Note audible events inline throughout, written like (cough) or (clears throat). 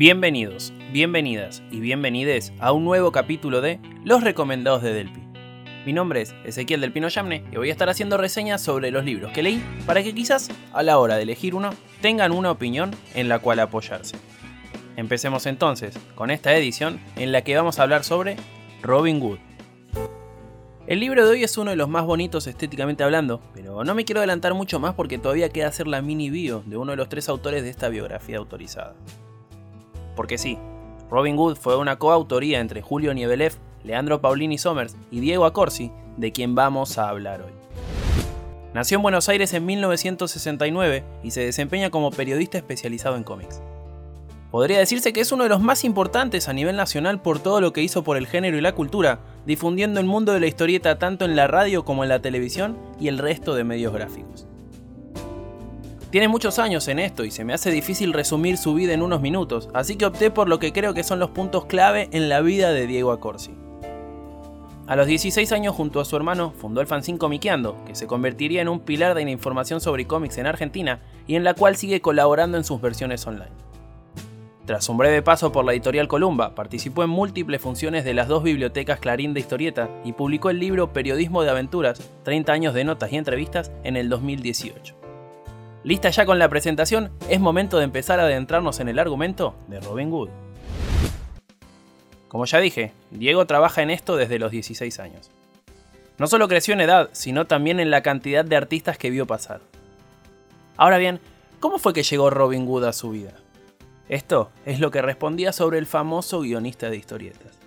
Bienvenidos, bienvenidas y bienvenides a un nuevo capítulo de Los Recomendados de Delpi. Mi nombre es Ezequiel del Pino Yamne y voy a estar haciendo reseñas sobre los libros que leí para que quizás a la hora de elegir uno tengan una opinión en la cual apoyarse. Empecemos entonces con esta edición en la que vamos a hablar sobre Robin Hood. El libro de hoy es uno de los más bonitos estéticamente hablando, pero no me quiero adelantar mucho más porque todavía queda hacer la mini bio de uno de los tres autores de esta biografía autorizada. Porque sí, Robin Hood fue una coautoría entre Julio Nievelev, Leandro Paulini Somers y Diego Accorsi, de quien vamos a hablar hoy. Nació en Buenos Aires en 1969 y se desempeña como periodista especializado en cómics. Podría decirse que es uno de los más importantes a nivel nacional por todo lo que hizo por el género y la cultura, difundiendo el mundo de la historieta tanto en la radio como en la televisión y el resto de medios gráficos. Tiene muchos años en esto y se me hace difícil resumir su vida en unos minutos, así que opté por lo que creo que son los puntos clave en la vida de Diego Accorsi. A los 16 años junto a su hermano fundó el fanzine Comiqueando, que se convertiría en un pilar de la información sobre cómics en Argentina y en la cual sigue colaborando en sus versiones online. Tras un breve paso por la editorial Columba, participó en múltiples funciones de las dos bibliotecas Clarín de Historieta y publicó el libro Periodismo de Aventuras, 30 años de notas y entrevistas en el 2018. Lista ya con la presentación, es momento de empezar a adentrarnos en el argumento de Robin Hood. Como ya dije, Diego trabaja en esto desde los 16 años. No solo creció en edad, sino también en la cantidad de artistas que vio pasar. Ahora bien, ¿cómo fue que llegó Robin Hood a su vida? Esto es lo que respondía sobre el famoso guionista de historietas.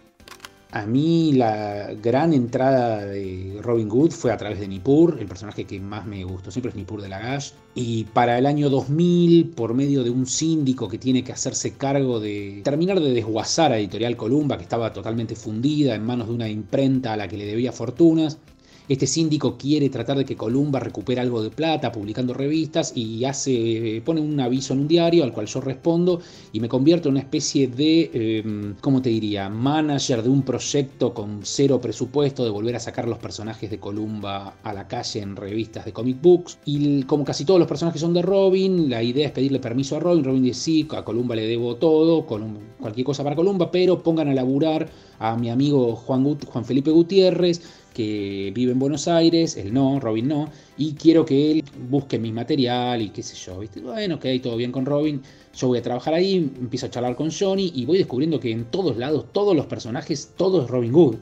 A mí la gran entrada de Robin Hood fue a través de Nippur, el personaje que más me gustó siempre es Nippur de Lagash. Y para el año 2000, por medio de un síndico que tiene que hacerse cargo de terminar de desguazar a Editorial Columba, que estaba totalmente fundida en manos de una imprenta a la que le debía fortunas, este síndico quiere tratar de que Columba recupere algo de plata publicando revistas y hace, pone un aviso en un diario al cual yo respondo y me convierto en una especie de, eh, ¿cómo te diría?, manager de un proyecto con cero presupuesto de volver a sacar los personajes de Columba a la calle en revistas de comic books. Y como casi todos los personajes son de Robin, la idea es pedirle permiso a Robin. Robin dice sí, a Columba le debo todo, cualquier cosa para Columba, pero pongan a laburar a mi amigo Juan, Juan Felipe Gutiérrez que vive en Buenos Aires, él no, Robin no, y quiero que él busque mi material y qué sé yo, ¿viste? Bueno, ok, todo bien con Robin, yo voy a trabajar ahí, empiezo a charlar con Johnny y voy descubriendo que en todos lados, todos los personajes, todo es Robin Hood.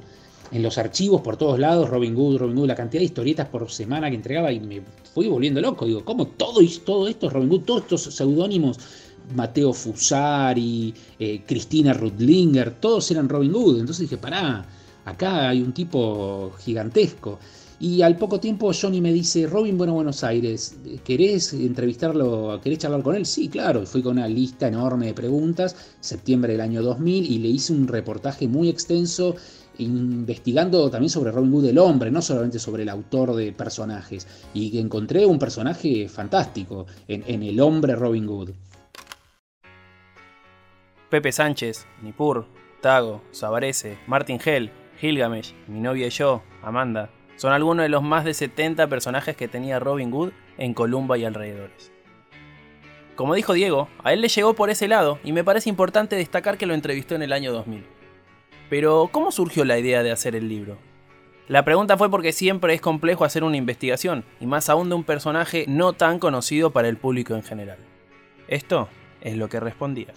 En los archivos por todos lados, Robin Hood, Robin Hood, la cantidad de historietas por semana que entregaba y me fui volviendo loco. Digo, ¿cómo todo, todo esto es Robin Hood? Todos estos seudónimos Mateo Fusari, eh, Cristina Rudlinger, todos eran Robin Hood. Entonces dije, pará, acá hay un tipo gigantesco. Y al poco tiempo Johnny me dice, Robin, bueno, Buenos Aires, ¿querés entrevistarlo, querés charlar con él? Sí, claro, fui con una lista enorme de preguntas, septiembre del año 2000, y le hice un reportaje muy extenso investigando también sobre Robin Hood el hombre, no solamente sobre el autor de personajes, y encontré un personaje fantástico en, en el hombre Robin Hood. Pepe Sánchez, Nippur, Tago, Sabarese, Martin Hell, Gilgamesh, Mi novia y yo, Amanda, son algunos de los más de 70 personajes que tenía Robin Hood en Columba y alrededores. Como dijo Diego, a él le llegó por ese lado y me parece importante destacar que lo entrevistó en el año 2000. Pero, ¿cómo surgió la idea de hacer el libro? La pregunta fue porque siempre es complejo hacer una investigación, y más aún de un personaje no tan conocido para el público en general. Esto es lo que respondía.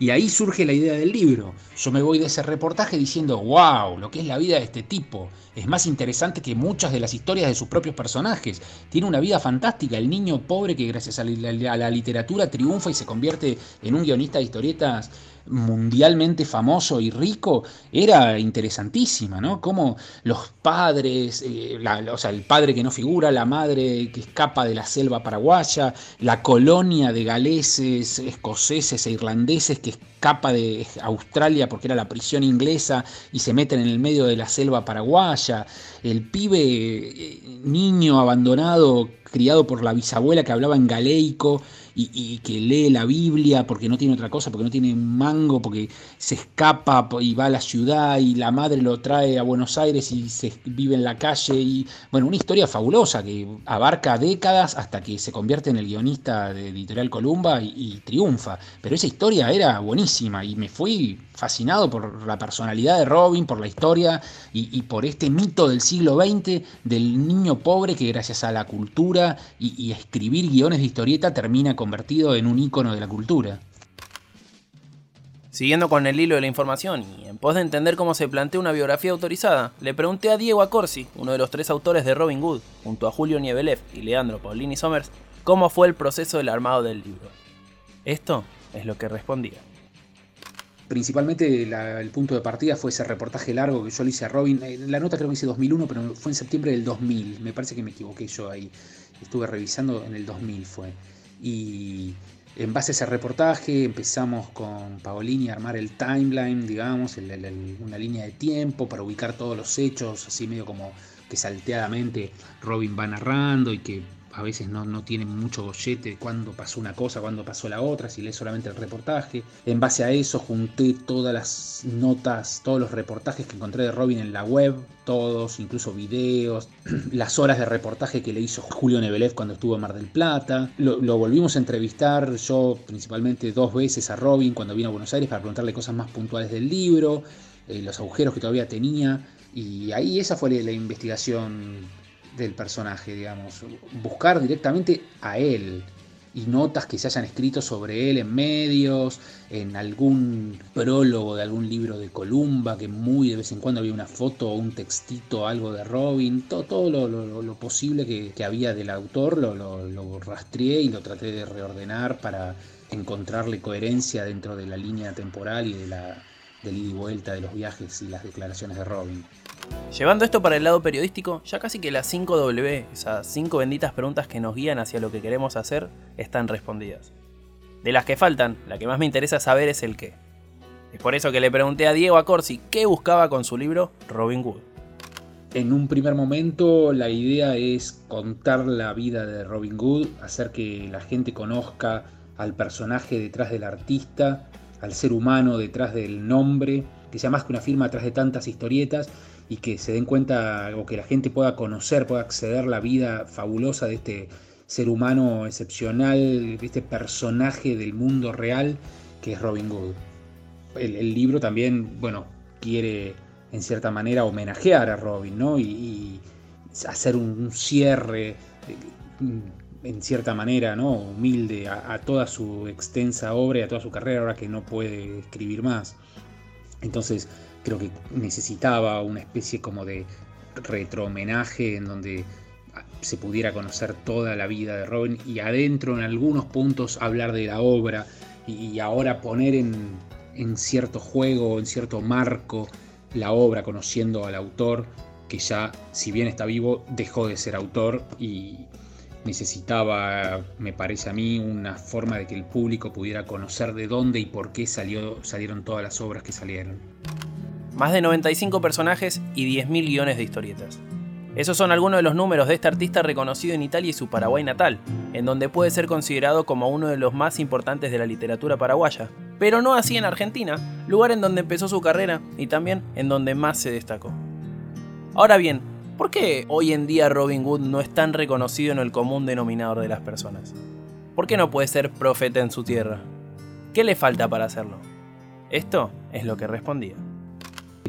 Y ahí surge la idea del libro. Yo me voy de ese reportaje diciendo, wow, lo que es la vida de este tipo. Es más interesante que muchas de las historias de sus propios personajes. Tiene una vida fantástica, el niño pobre que gracias a la, literatura triunfa y se convierte en un guionista de historietas mundialmente famoso y rico, era interesantísima, ¿no? Como los padres, eh, o sea, el padre que no figura, la madre que escapa de la selva paraguaya, la colonia de galeses, escoceses e irlandeses que escapa de Australia porque era la prisión inglesa y se meten en el medio de la selva paraguaya, el pibe eh, niño abandonado criado por la bisabuela que hablaba en galeico y, que lee la Biblia porque no tiene otra cosa, porque no tiene mango, porque se escapa y va a la ciudad y la madre lo trae a Buenos Aires y se vive en la calle. Y bueno, una historia fabulosa que abarca décadas hasta que se convierte en el guionista de Editorial Columba y, triunfa. Pero esa historia era buenísima y me fui fascinado por la personalidad de Robin, por la historia y, por este mito del siglo XX del niño pobre que gracias a la cultura y, a escribir guiones de historieta termina con convertido en un ícono de la cultura. Siguiendo con el hilo de la información y en pos de entender cómo se plantea una biografía autorizada, le pregunté a Diego Acorsi, uno de los tres autores de Robin Hood, junto a Julio Nievelev y Leandro Paulini Somers, cómo fue el proceso del armado del libro. Esto es lo que respondía. Principalmente el punto de partida fue ese reportaje largo que yo le hice a Robin. Eh, la nota creo que hice 2001, pero fue en septiembre del 2000. Me parece que me equivoqué yo ahí. Estuve revisando en el 2000 fue. Y en base a ese reportaje empezamos con Paolini a armar el timeline, digamos, una línea de tiempo para ubicar todos los hechos, así medio como que salteadamente Robin va narrando y que a veces no, no mucho gollete de cuándo pasó una cosa, cuándo pasó la otra, si lees solamente el reportaje. En base a eso junté todas las notas, todos los reportajes que encontré de Robin en la web, todos, incluso videos, (clears throat) las horas de reportaje que le hizo Julio Nebelev cuando estuvo en Mar del Plata. Lo, volvimos a entrevistar yo principalmente dos veces a Robin cuando vino a Buenos Aires para preguntarle cosas más puntuales del libro, eh, los agujeros que todavía tenía. Y ahí esa fue la investigación del personaje, digamos. Buscar directamente a él y notas que se hayan escrito sobre él en medios, en algún prólogo de algún libro de Columba, que muy de vez en cuando había una foto o un textito, algo de Robin, todo, todo lo, posible que, había del autor lo, lo rastreé y lo traté de reordenar para encontrarle coherencia dentro de la línea temporal y de la del ida y vuelta de los viajes y las declaraciones de Robin. Llevando esto para el lado periodístico, ya casi que las 5W, esas 5 benditas preguntas que nos guían hacia lo que queremos hacer, están respondidas. De las que faltan, la que más me interesa saber es el qué. Es por eso que le pregunté a Diego Acorsi qué buscaba con su libro Robin Hood. En un primer momento la idea es contar la vida de Robin Hood, hacer que la gente conozca al personaje detrás del artista, al ser humano detrás del nombre, que sea más que una firma detrás de tantas historietas y que se den cuenta o que la gente pueda conocer, pueda acceder a la vida fabulosa de este ser humano excepcional, de este personaje del mundo real que es Robin Hood. El, libro también, bueno, quiere en cierta manera homenajear a Robin, ¿no? Y, hacer un, cierre eh, en cierta manera, ¿no? Humilde a, toda su extensa obra y a toda su carrera, ahora que no puede escribir más. Entonces, creo que necesitaba una especie como de retro homenaje en donde se pudiera conocer toda la vida de Robin y adentro en algunos puntos hablar de la obra y ahora poner en, en cierto juego, en cierto marco la obra conociendo al autor que ya si bien está vivo dejó de ser autor y necesitaba, me parece a mí, una forma de que el público pudiera conocer de dónde y por qué salió, salieron todas las obras que salieron más de 95 personajes y 10.000 guiones de historietas. Esos son algunos de los números de este artista reconocido en Italia y su Paraguay natal, en donde puede ser considerado como uno de los más importantes de la literatura paraguaya, pero no así en Argentina, lugar en donde empezó su carrera y también en donde más se destacó. Ahora bien, ¿por qué hoy en día Robin Hood no es tan reconocido en el común denominador de las personas? ¿Por qué no puede ser profeta en su tierra? ¿Qué le falta para hacerlo? Esto es lo que respondía.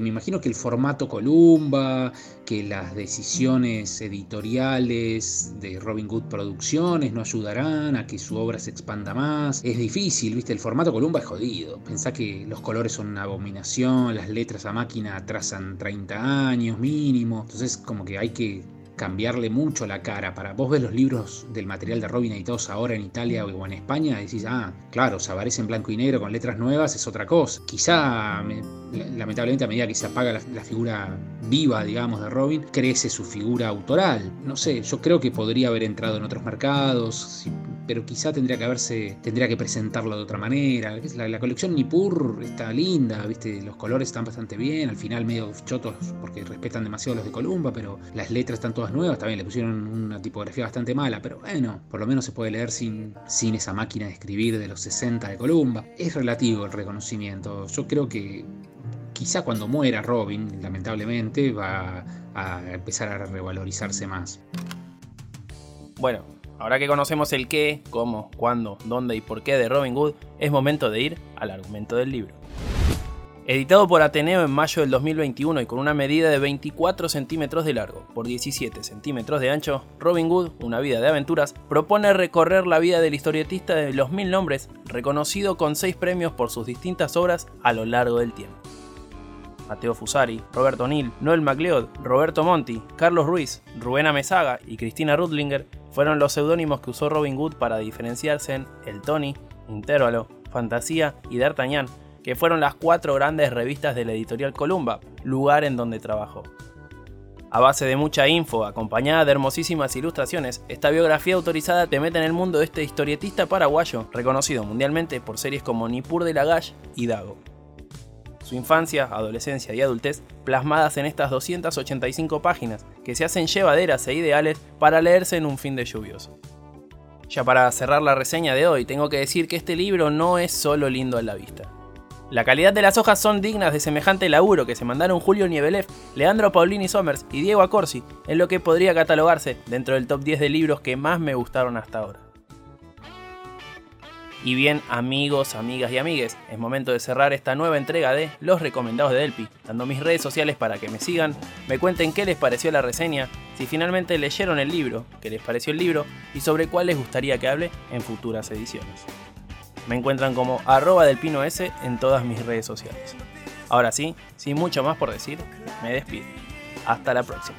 Me imagino que el formato Columba, que las decisiones editoriales de Robin Hood Producciones no ayudarán a que su obra se expanda más. Es difícil, ¿viste? El formato Columba es jodido. Pensá que los colores son una abominación, las letras a máquina atrasan 30 años mínimo. Entonces, como que hay que cambiarle mucho la cara. Para vos ves los libros del material de Robin editados ahora en Italia o en España, decís, ah, claro, se aparece en blanco y negro con letras nuevas, es otra cosa. Quizá, lamentablemente, a medida que se apaga la, figura viva, digamos, de Robin, crece su figura autoral. No sé, yo creo que podría haber entrado en otros mercados, pero quizá tendría que haberse, tendría que presentarlo de otra manera. La, colección Nippur está linda, viste, los colores están bastante bien, al final medio chotos porque respetan demasiado los de Columba, pero las letras están todas nuevas, también le pusieron una tipografía bastante mala, pero bueno, por lo menos se puede leer sin, sin esa máquina de escribir de los 60 de Columba. Es relativo el reconocimiento, yo creo que quizá cuando muera Robin, lamentablemente, va a empezar a revalorizarse más. Bueno, ahora que conocemos el qué, cómo, cuándo, dónde y por qué de Robin Hood, es momento de ir al argumento del libro. Editado por Ateneo en mayo del 2021 y con una medida de 24 centímetros de largo por 17 centímetros de ancho, Robin Hood, una vida de aventuras, propone recorrer la vida del historietista de los mil nombres, reconocido con seis premios por sus distintas obras a lo largo del tiempo. Mateo Fusari, Roberto O'Neill, Noel MacLeod, Roberto Monti, Carlos Ruiz, Rubén Amezaga y Cristina Rudlinger fueron los seudónimos que usó Robin Hood para diferenciarse en El Tony, Intervalo, Fantasía y D'Artagnan, que fueron las cuatro grandes revistas de la editorial Columba, lugar en donde trabajó. A base de mucha info, acompañada de hermosísimas ilustraciones, esta biografía autorizada te mete en el mundo de este historietista paraguayo, reconocido mundialmente por series como Nippur de Lagash y Dago. Su infancia, adolescencia y adultez plasmadas en estas 285 páginas que se hacen llevaderas e ideales para leerse en un fin de lluvioso. Ya para cerrar la reseña de hoy, tengo que decir que este libro no es solo lindo a la vista. La calidad de las hojas son dignas de semejante laburo que se mandaron Julio Nievelev, Leandro Paulini Somers y Diego Acorsi, en lo que podría catalogarse dentro del top 10 de libros que más me gustaron hasta ahora. Y bien, amigos, amigas y amigues, es momento de cerrar esta nueva entrega de Los Recomendados de Delpi, dando mis redes sociales para que me sigan, me cuenten qué les pareció la reseña, si finalmente leyeron el libro, qué les pareció el libro y sobre cuál les gustaría que hable en futuras ediciones. Me encuentran como arroba del pino S en todas mis redes sociales. Ahora sí, sin mucho más por decir, me despido. Hasta la próxima.